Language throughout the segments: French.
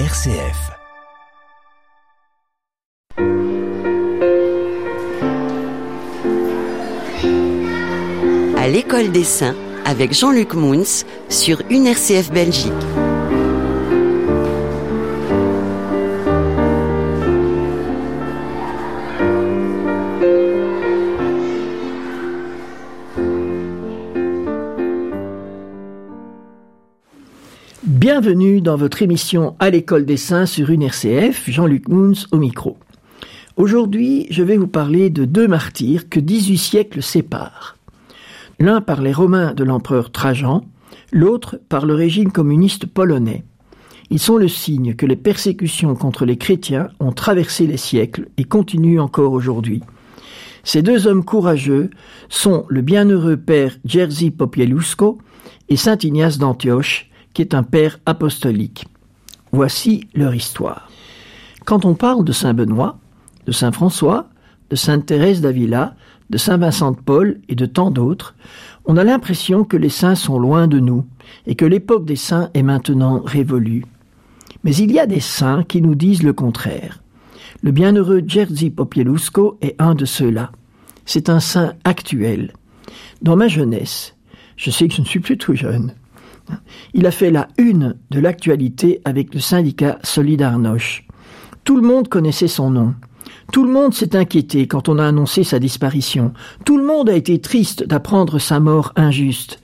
RCF. À l'école des saints avec Jean-Luc Mouns sur une RCF Belgique. Bienvenue dans votre émission À l'école des saints sur une RCF, Jean-Luc Mouns au micro. Aujourd'hui, je vais vous parler de deux martyrs que 18 siècles séparent. L'un par les Romains de l'empereur Trajan, l'autre par le régime communiste polonais. Ils sont le signe que les persécutions contre les chrétiens ont traversé les siècles et continuent encore aujourd'hui. Ces deux hommes courageux sont le bienheureux père Jerzy Popieluszko et saint Ignace d'Antioche, qui est un père apostolique. Voici leur histoire. Quand on parle de Saint Benoît, de Saint François, de Sainte Thérèse d'Avila, de Saint Vincent de Paul et de tant d'autres, on a l'impression que les saints sont loin de nous et que l'époque des saints est maintenant révolue. Mais il y a des saints qui nous disent le contraire. Le bienheureux Jerzy Popieluszko est un de ceux-là. C'est un saint actuel. Dans ma jeunesse, je sais que je ne suis plus tout jeune, il a fait la une de l'actualité avec le syndicat Solidarność. Tout le monde connaissait son nom. Tout le monde s'est inquiété quand on a annoncé sa disparition. Tout le monde a été triste d'apprendre sa mort injuste.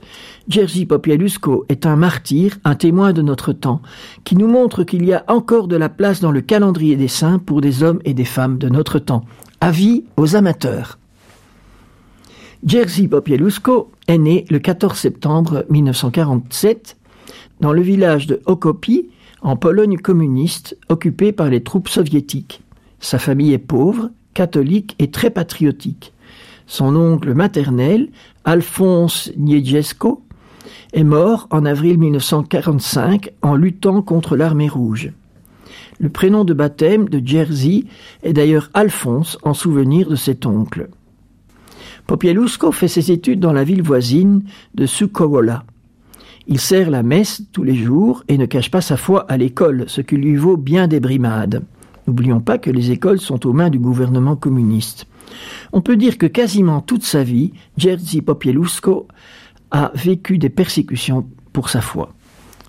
Jerzy Popieluszko est un martyr, un témoin de notre temps, qui nous montre qu'il y a encore de la place dans le calendrier des saints pour des hommes et des femmes de notre temps. Avis aux amateurs. Jerzy Popieluszko est né le 14 septembre 1947 dans le village de Okopi, en Pologne communiste, occupé par les troupes soviétiques. Sa famille est pauvre, catholique et très patriotique. Son oncle maternel, Alphonse Niedziesko, est mort en avril 1945 en luttant contre l'armée rouge. Le prénom de baptême de Jerzy est d'ailleurs Alphonse en souvenir de cet oncle. Popieluszko fait ses études dans la ville voisine de Sukowola. Il sert la messe tous les jours et ne cache pas sa foi à l'école, ce qui lui vaut bien des brimades. N'oublions pas que les écoles sont aux mains du gouvernement communiste. On peut dire que quasiment toute sa vie, Jerzy Popieluszko a vécu des persécutions pour sa foi.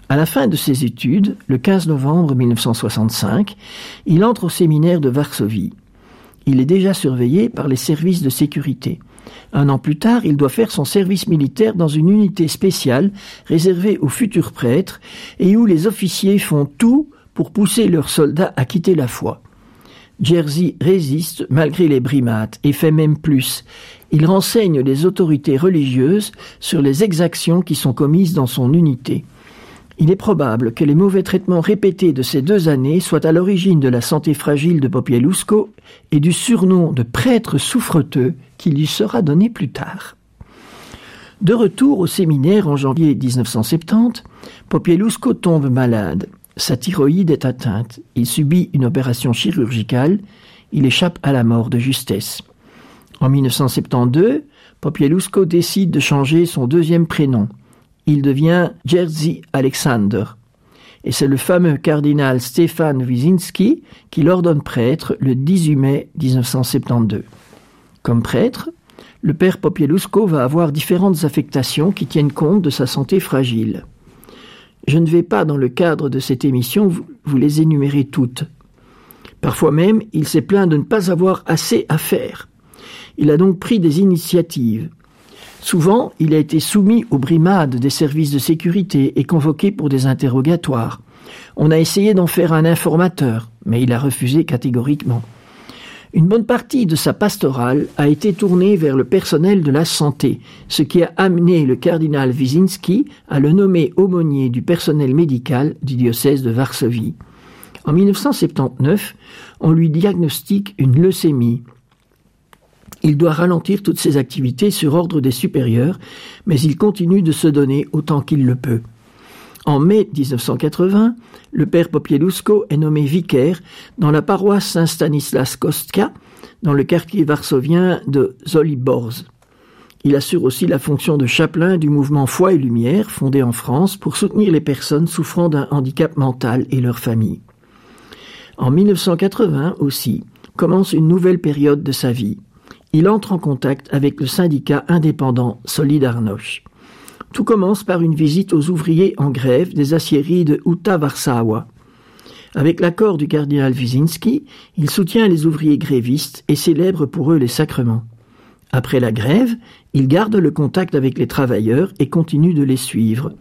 À la fin de ses études, le 15 novembre 1965, il entre au séminaire de Varsovie. Il est déjà surveillé par les services de sécurité. Un an plus tard, il doit faire son service militaire dans une unité spéciale réservée aux futurs prêtres et où les officiers font tout pour pousser leurs soldats à quitter la foi. Jerzy résiste malgré les brimades et fait même plus. Il renseigne les autorités religieuses sur les exactions qui sont commises dans son unité. Il est probable que les mauvais traitements répétés de ces deux années soient à l'origine de la santé fragile de Popieluszko et du surnom de prêtre souffreteux qui lui sera donné plus tard. De retour au séminaire en janvier 1970, Popieluszko tombe malade. Sa thyroïde est atteinte. Il subit une opération chirurgicale. Il échappe à la mort de justesse. En 1972, Popieluszko décide de changer son deuxième prénom. Il devient Jerzy Alexander. Et c'est le fameux cardinal Stéphane Wyszynski qui l'ordonne prêtre le 18 mai 1972. Comme prêtre, le père Popieluszko va avoir différentes affectations qui tiennent compte de sa santé fragile. Je ne vais pas, dans le cadre de cette émission, vous les énumérer toutes. Parfois même, il s'est plaint de ne pas avoir assez à faire. Il a donc pris des initiatives. Souvent, il a été soumis aux brimades des services de sécurité et convoqué pour des interrogatoires. On a essayé d'en faire un informateur, mais il a refusé catégoriquement. Une bonne partie de sa pastorale a été tournée vers le personnel de la santé, ce qui a amené le cardinal Wyszynski à le nommer aumônier du personnel médical du diocèse de Varsovie. En 1979, on lui diagnostique une leucémie. Il doit ralentir toutes ses activités sur ordre des supérieurs, mais il continue de se donner autant qu'il le peut. En mai 1980, le père Popieluszko est nommé vicaire dans la paroisse Saint-Stanislas Kostka, dans le quartier varsovien de Zoliborz. Il assure aussi la fonction de chapelain du mouvement Foi et Lumière, fondé en France pour soutenir les personnes souffrant d'un handicap mental et leurs familles. En 1980 aussi, commence une nouvelle période de sa vie. Il entre en contact avec le syndicat indépendant Solidarność. Tout commence par une visite aux ouvriers en grève des aciéries de Uta Warsawa. Avec l'accord du cardinal Wyszynski, il soutient les ouvriers grévistes et célèbre pour eux les sacrements. Après la grève, il garde le contact avec les travailleurs et continue de les suivre.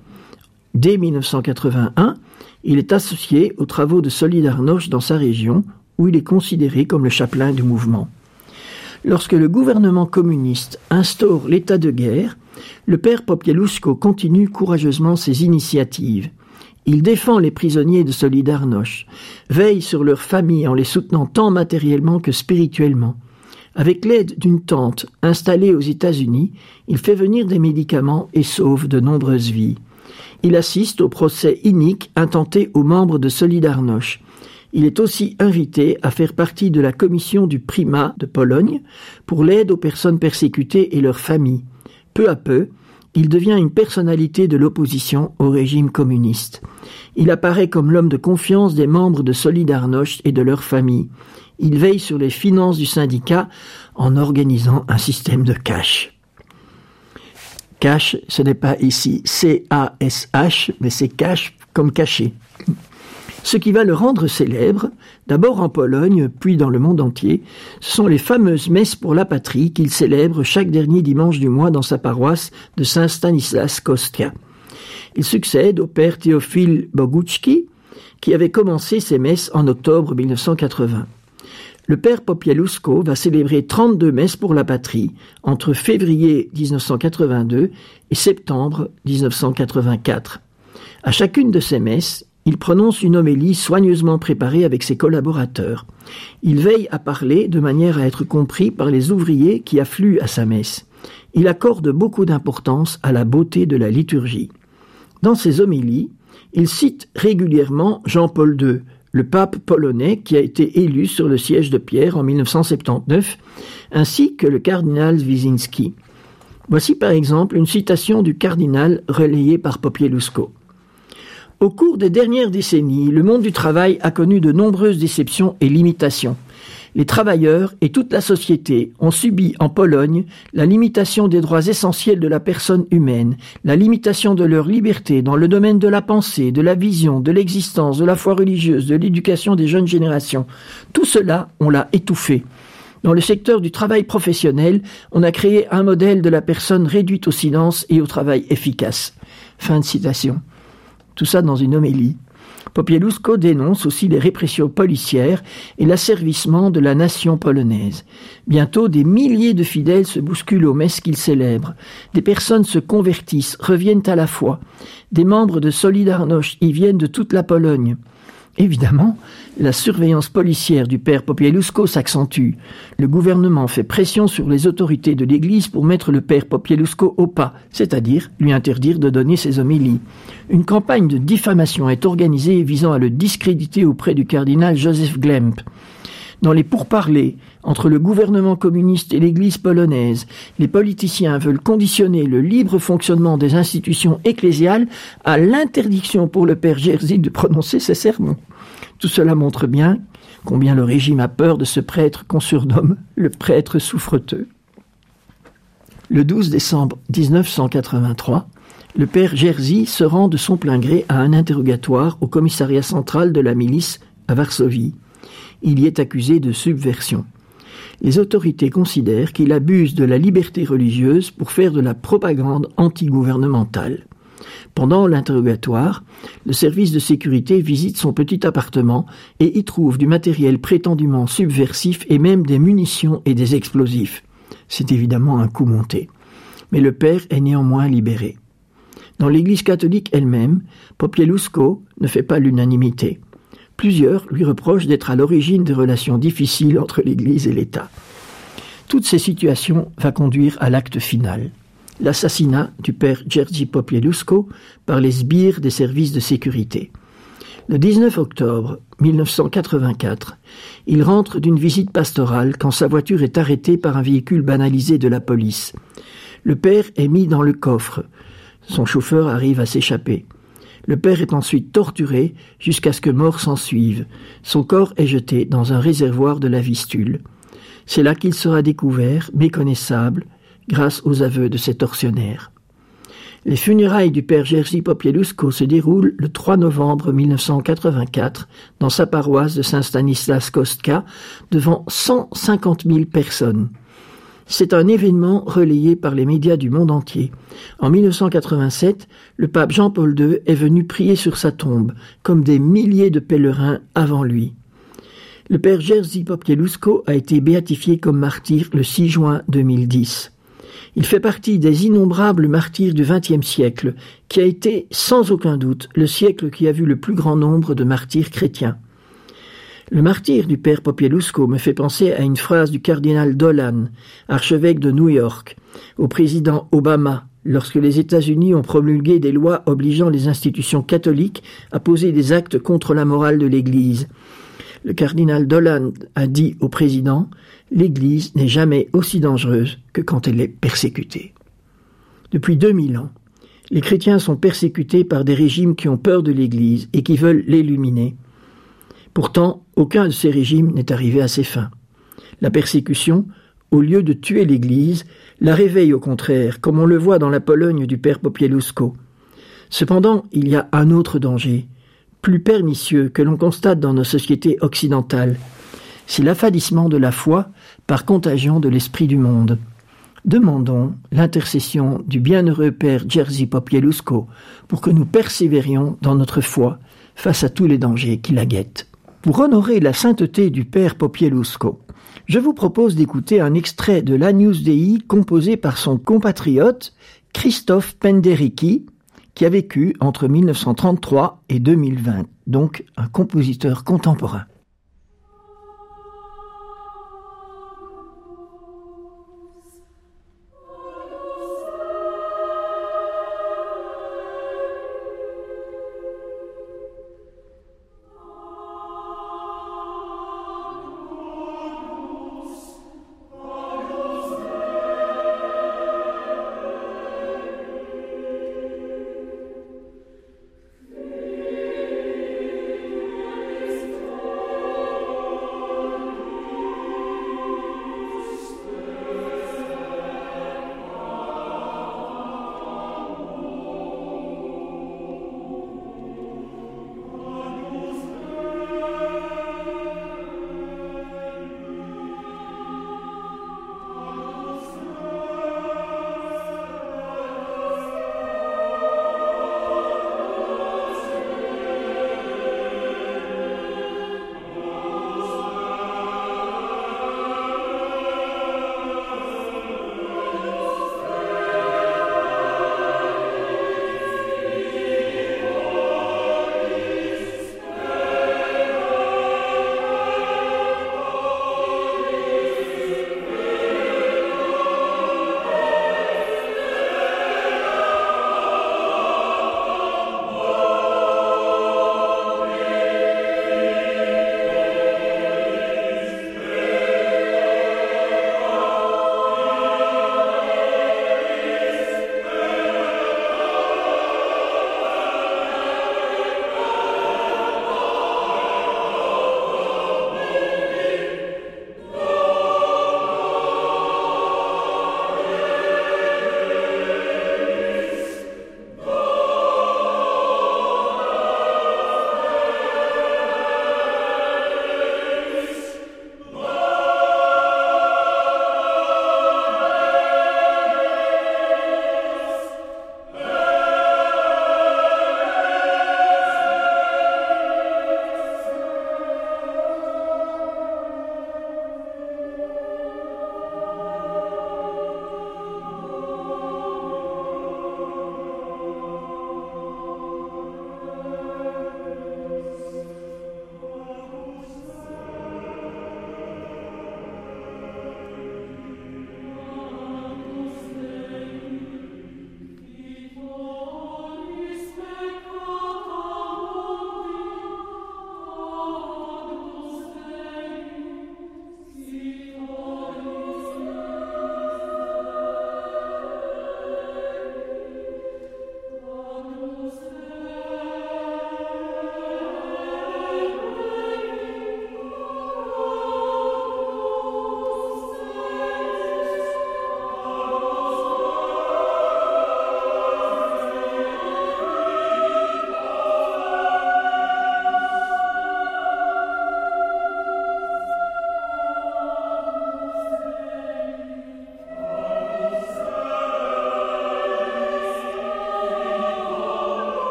Dès 1981, il est associé aux travaux de Solidarność dans sa région, où il est considéré comme le chapelain du mouvement. Lorsque le gouvernement communiste instaure l'état de guerre, le père Popieluszko continue courageusement ses initiatives. Il défend les prisonniers de Solidarność, veille sur leurs familles en les soutenant tant matériellement que spirituellement. Avec l'aide d'une tante installée aux États-Unis, il fait venir des médicaments et sauve de nombreuses vies. Il assiste au procès inique intenté aux membres de Solidarność. Il est aussi invité à faire partie de la commission du primat de Pologne pour l'aide aux personnes persécutées et leurs familles. Peu à peu, il devient une personnalité de l'opposition au régime communiste. Il apparaît comme l'homme de confiance des membres de Solidarność et de leurs familles. Il veille sur les finances du syndicat en organisant un système de cash. Cash, ce n'est pas ici C-A-S-H, mais c'est cash comme caché. Ce qui va le rendre célèbre, d'abord en Pologne, puis dans le monde entier, ce sont les fameuses messes pour la patrie qu'il célèbre chaque dernier dimanche du mois dans sa paroisse de Saint Stanislas Kostia. Il succède au père Théophile Bogucki, qui avait commencé ces messes en octobre 1980 le père Popielusko va célébrer 32 messes pour la patrie entre février 1982 et septembre 1984. À chacune de ces messes, il prononce une homélie soigneusement préparée avec ses collaborateurs. Il veille à parler de manière à être compris par les ouvriers qui affluent à sa messe. Il accorde beaucoup d'importance à la beauté de la liturgie. Dans ses homélies, il cite régulièrement Jean-Paul II, le pape polonais qui a été élu sur le siège de Pierre en 1979, ainsi que le cardinal Wyszynski. Voici par exemple une citation du cardinal relayée par Popielusko. Au cours des dernières décennies, le monde du travail a connu de nombreuses déceptions et limitations les travailleurs et toute la société ont subi en Pologne la limitation des droits essentiels de la personne humaine, la limitation de leur liberté dans le domaine de la pensée, de la vision, de l'existence, de la foi religieuse, de l'éducation des jeunes générations. Tout cela, on l'a étouffé. Dans le secteur du travail professionnel, on a créé un modèle de la personne réduite au silence et au travail efficace. Fin de citation. Tout ça dans une homélie. Popielusko dénonce aussi les répressions policières et l'asservissement de la nation polonaise. Bientôt, des milliers de fidèles se bousculent aux messes qu'il célèbre. Des personnes se convertissent, reviennent à la foi. Des membres de Solidarność y viennent de toute la Pologne. Évidemment, la surveillance policière du père Popielusko s'accentue. Le gouvernement fait pression sur les autorités de l'Église pour mettre le père Popielusko au pas, c'est-à-dire lui interdire de donner ses homélies. Une campagne de diffamation est organisée visant à le discréditer auprès du cardinal Joseph Glemp. Dans les pourparlers entre le gouvernement communiste et l'Église polonaise, les politiciens veulent conditionner le libre fonctionnement des institutions ecclésiales à l'interdiction pour le père Jerzy de prononcer ses sermons. Tout cela montre bien combien le régime a peur de ce prêtre qu'on surnomme le prêtre souffreteux. Le 12 décembre 1983, le père Jerzy se rend de son plein gré à un interrogatoire au commissariat central de la milice à Varsovie il y est accusé de subversion. Les autorités considèrent qu'il abuse de la liberté religieuse pour faire de la propagande antigouvernementale. Pendant l'interrogatoire, le service de sécurité visite son petit appartement et y trouve du matériel prétendument subversif et même des munitions et des explosifs. C'est évidemment un coup monté. Mais le père est néanmoins libéré. Dans l'Église catholique elle-même, Popielusko ne fait pas l'unanimité. Plusieurs lui reprochent d'être à l'origine des relations difficiles entre l'Église et l'État. Toutes ces situations vont conduire à l'acte final, l'assassinat du père Jerzy Popielusko par les sbires des services de sécurité. Le 19 octobre 1984, il rentre d'une visite pastorale quand sa voiture est arrêtée par un véhicule banalisé de la police. Le père est mis dans le coffre. Son chauffeur arrive à s'échapper. Le père est ensuite torturé jusqu'à ce que mort s'en suive. Son corps est jeté dans un réservoir de la Vistule. C'est là qu'il sera découvert, méconnaissable, grâce aux aveux de ses tortionnaires. Les funérailles du père Jerzy Popielusko se déroulent le 3 novembre 1984 dans sa paroisse de Saint-Stanislas Kostka devant 150 000 personnes. C'est un événement relayé par les médias du monde entier. En 1987, le pape Jean-Paul II est venu prier sur sa tombe, comme des milliers de pèlerins avant lui. Le père Jerzy Popielusko a été béatifié comme martyr le 6 juin 2010. Il fait partie des innombrables martyrs du XXe siècle, qui a été, sans aucun doute, le siècle qui a vu le plus grand nombre de martyrs chrétiens. Le martyr du père Popielusco me fait penser à une phrase du cardinal Dolan, archevêque de New York, au président Obama, lorsque les États-Unis ont promulgué des lois obligeant les institutions catholiques à poser des actes contre la morale de l'Église. Le cardinal Dolan a dit au président l'Église n'est jamais aussi dangereuse que quand elle est persécutée. Depuis 2000 ans, les chrétiens sont persécutés par des régimes qui ont peur de l'Église et qui veulent l'illuminer. Pourtant, aucun de ces régimes n'est arrivé à ses fins. La persécution, au lieu de tuer l'Église, la réveille au contraire, comme on le voit dans la Pologne du père Popielusko. Cependant, il y a un autre danger, plus pernicieux, que l'on constate dans nos sociétés occidentales, c'est l'affadissement de la foi par contagion de l'esprit du monde. Demandons l'intercession du bienheureux Père Jerzy Popielusko pour que nous persévérions dans notre foi face à tous les dangers qui la guettent. Pour honorer la sainteté du Père Popielusko, je vous propose d'écouter un extrait de l'Agnus Dei composé par son compatriote Christophe Penderecki, qui a vécu entre 1933 et 2020, donc un compositeur contemporain.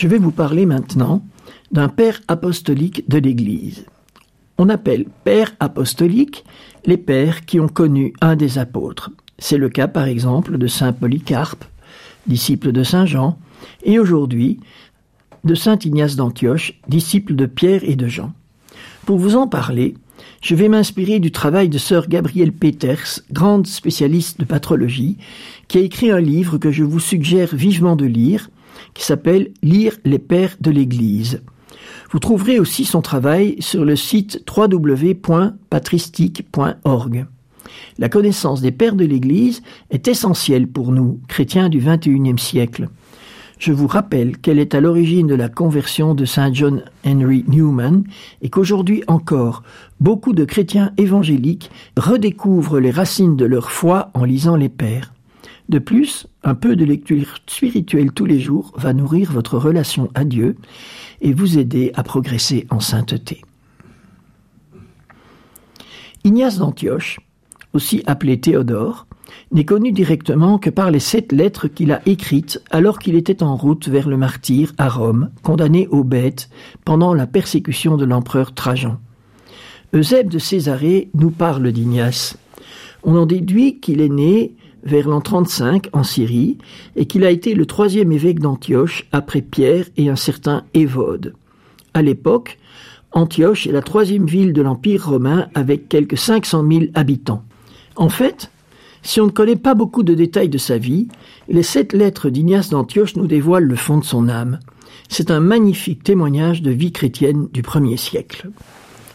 Je vais vous parler maintenant d'un père apostolique de l'Église. On appelle père apostolique les pères qui ont connu un des apôtres. C'est le cas par exemple de Saint Polycarpe, disciple de Saint Jean, et aujourd'hui de Saint Ignace d'Antioche, disciple de Pierre et de Jean. Pour vous en parler, je vais m'inspirer du travail de sœur Gabrielle Peters, grande spécialiste de patrologie, qui a écrit un livre que je vous suggère vivement de lire, qui s'appelle Lire les pères de l'Église. Vous trouverez aussi son travail sur le site www.patristique.org. La connaissance des pères de l'Église est essentielle pour nous, chrétiens du XXIe siècle. Je vous rappelle qu'elle est à l'origine de la conversion de Saint John Henry Newman et qu'aujourd'hui encore, beaucoup de chrétiens évangéliques redécouvrent les racines de leur foi en lisant les pères. De plus, un peu de lecture spirituelle tous les jours va nourrir votre relation à Dieu et vous aider à progresser en sainteté. Ignace d'Antioche, aussi appelé Théodore, n'est connu directement que par les sept lettres qu'il a écrites alors qu'il était en route vers le martyr à Rome, condamné aux bêtes pendant la persécution de l'empereur Trajan. Eusèbe de Césarée nous parle d'Ignace. On en déduit qu'il est né vers l'an 35 en Syrie et qu'il a été le troisième évêque d'Antioche après Pierre et un certain Évode. À l'époque, Antioche est la troisième ville de l'Empire romain avec quelques 500 000 habitants. En fait, si on ne connaît pas beaucoup de détails de sa vie, les sept lettres d'Ignace d'Antioche nous dévoilent le fond de son âme. C'est un magnifique témoignage de vie chrétienne du premier siècle.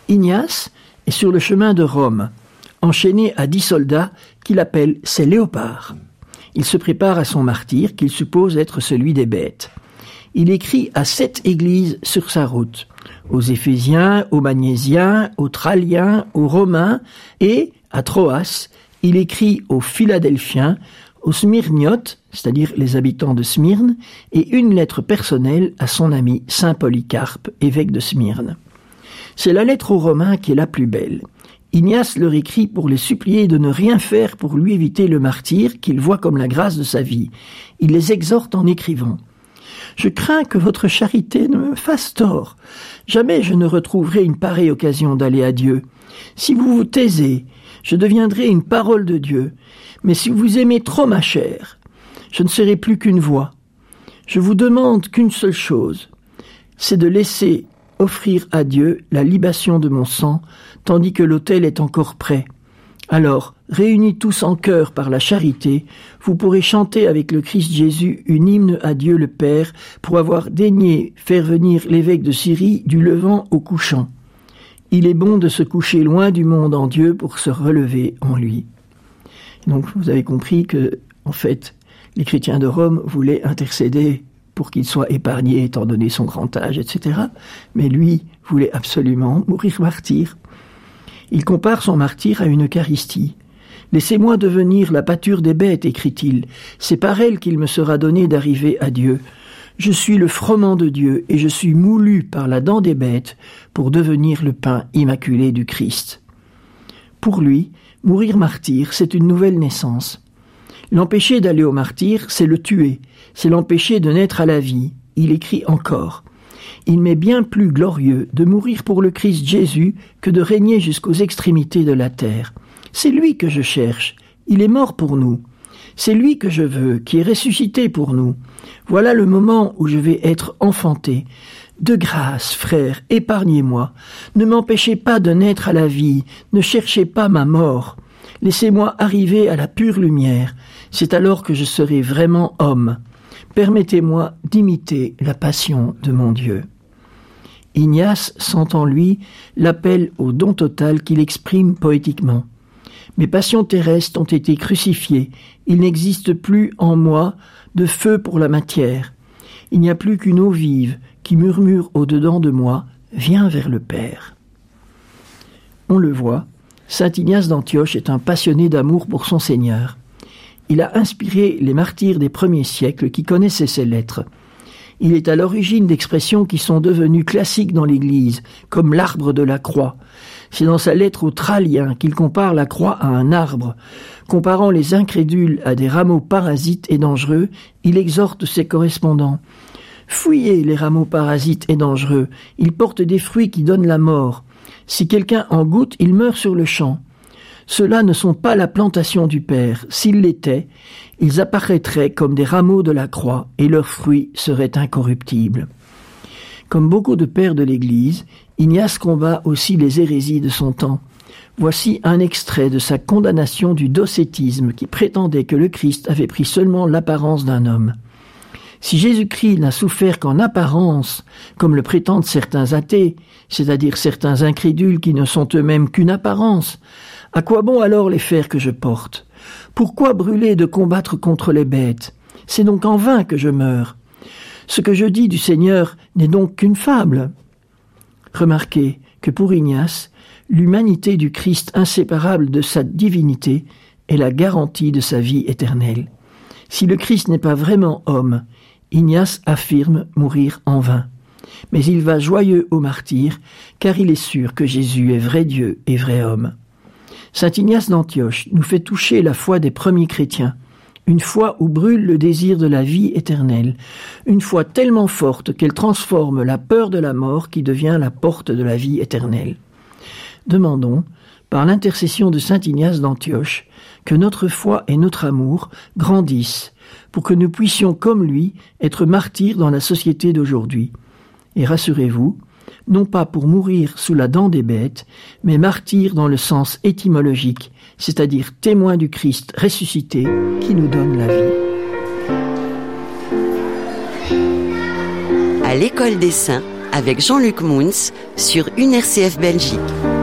Ignace est sur le chemin de Rome, enchaîné à dix soldats qu'il appelle ses léopards. Il se prépare à son martyr qu'il suppose être celui des bêtes. Il écrit à sept églises sur sa route, aux Éphésiens, aux Magnésiens, aux Tralliens, aux Romains, et, à Troas, il écrit aux Philadelphiens, aux Smyrniotes, c'est-à-dire les habitants de Smyrne, et une lettre personnelle à son ami Saint Polycarpe, évêque de Smyrne. C'est la lettre aux Romains qui est la plus belle. Ignace leur écrit pour les supplier de ne rien faire pour lui éviter le martyr qu'il voit comme la grâce de sa vie. Il les exhorte en écrivant Je crains que votre charité ne me fasse tort. Jamais je ne retrouverai une pareille occasion d'aller à Dieu. Si vous vous taisez, je deviendrai une parole de Dieu. Mais si vous aimez trop ma chair, je ne serai plus qu'une voix. Je vous demande qu'une seule chose, c'est de laisser offrir à Dieu la libation de mon sang, tandis que l'autel est encore prêt. Alors, réunis tous en cœur par la charité, vous pourrez chanter avec le Christ Jésus une hymne à Dieu le Père pour avoir daigné faire venir l'évêque de Syrie du levant au couchant. Il est bon de se coucher loin du monde en Dieu pour se relever en lui. Donc vous avez compris que, en fait, les chrétiens de Rome voulaient intercéder pour qu'il soit épargné étant donné son grand âge, etc. Mais lui voulait absolument mourir martyr. Il compare son martyr à une Eucharistie. Laissez-moi devenir la pâture des bêtes, écrit-il. C'est par elle qu'il me sera donné d'arriver à Dieu. Je suis le froment de Dieu et je suis moulu par la dent des bêtes pour devenir le pain immaculé du Christ. Pour lui, mourir martyr, c'est une nouvelle naissance. L'empêcher d'aller au martyr, c'est le tuer, c'est l'empêcher de naître à la vie. Il écrit encore. Il m'est bien plus glorieux de mourir pour le Christ Jésus que de régner jusqu'aux extrémités de la terre. C'est lui que je cherche. Il est mort pour nous. C'est lui que je veux, qui est ressuscité pour nous. Voilà le moment où je vais être enfanté. De grâce, frère, épargnez-moi. Ne m'empêchez pas de naître à la vie. Ne cherchez pas ma mort. Laissez-moi arriver à la pure lumière. C'est alors que je serai vraiment homme. Permettez-moi d'imiter la passion de mon Dieu. Ignace sent en lui l'appel au don total qu'il exprime poétiquement. Mes passions terrestres ont été crucifiées, il n'existe plus en moi de feu pour la matière. Il n'y a plus qu'une eau vive qui murmure au-dedans de moi, viens vers le Père. On le voit, Saint Ignace d'Antioche est un passionné d'amour pour son Seigneur. Il a inspiré les martyrs des premiers siècles qui connaissaient ces lettres. Il est à l'origine d'expressions qui sont devenues classiques dans l'Église, comme l'arbre de la croix. C'est dans sa lettre aux Tralliens qu'il compare la croix à un arbre. Comparant les incrédules à des rameaux parasites et dangereux, il exhorte ses correspondants. Fouillez les rameaux parasites et dangereux, ils portent des fruits qui donnent la mort. Si quelqu'un en goûte, il meurt sur le champ. Ceux-là ne sont pas la plantation du Père. S'ils l'étaient, ils apparaîtraient comme des rameaux de la croix, et leurs fruits seraient incorruptibles. Comme beaucoup de pères de l'Église, Ignace combat aussi les hérésies de son temps. Voici un extrait de sa condamnation du docétisme qui prétendait que le Christ avait pris seulement l'apparence d'un homme. Si Jésus-Christ n'a souffert qu'en apparence, comme le prétendent certains athées, c'est-à-dire certains incrédules qui ne sont eux-mêmes qu'une apparence, à quoi bon alors les fers que je porte? Pourquoi brûler de combattre contre les bêtes? C'est donc en vain que je meurs. Ce que je dis du Seigneur n'est donc qu'une fable. Remarquez que pour Ignace, l'humanité du Christ inséparable de sa divinité est la garantie de sa vie éternelle. Si le Christ n'est pas vraiment homme, Ignace affirme mourir en vain. Mais il va joyeux au martyr, car il est sûr que Jésus est vrai Dieu et vrai homme. Saint Ignace d'Antioche nous fait toucher la foi des premiers chrétiens, une foi où brûle le désir de la vie éternelle, une foi tellement forte qu'elle transforme la peur de la mort qui devient la porte de la vie éternelle demandons, par l'intercession de Saint Ignace d'Antioche, que notre foi et notre amour grandissent pour que nous puissions, comme lui, être martyrs dans la société d'aujourd'hui. Et rassurez-vous, non pas pour mourir sous la dent des bêtes, mais martyrs dans le sens étymologique, c'est-à-dire témoins du Christ ressuscité qui nous donne la vie. À l'école des saints, avec Jean-Luc Mouns sur UNRCF Belgique.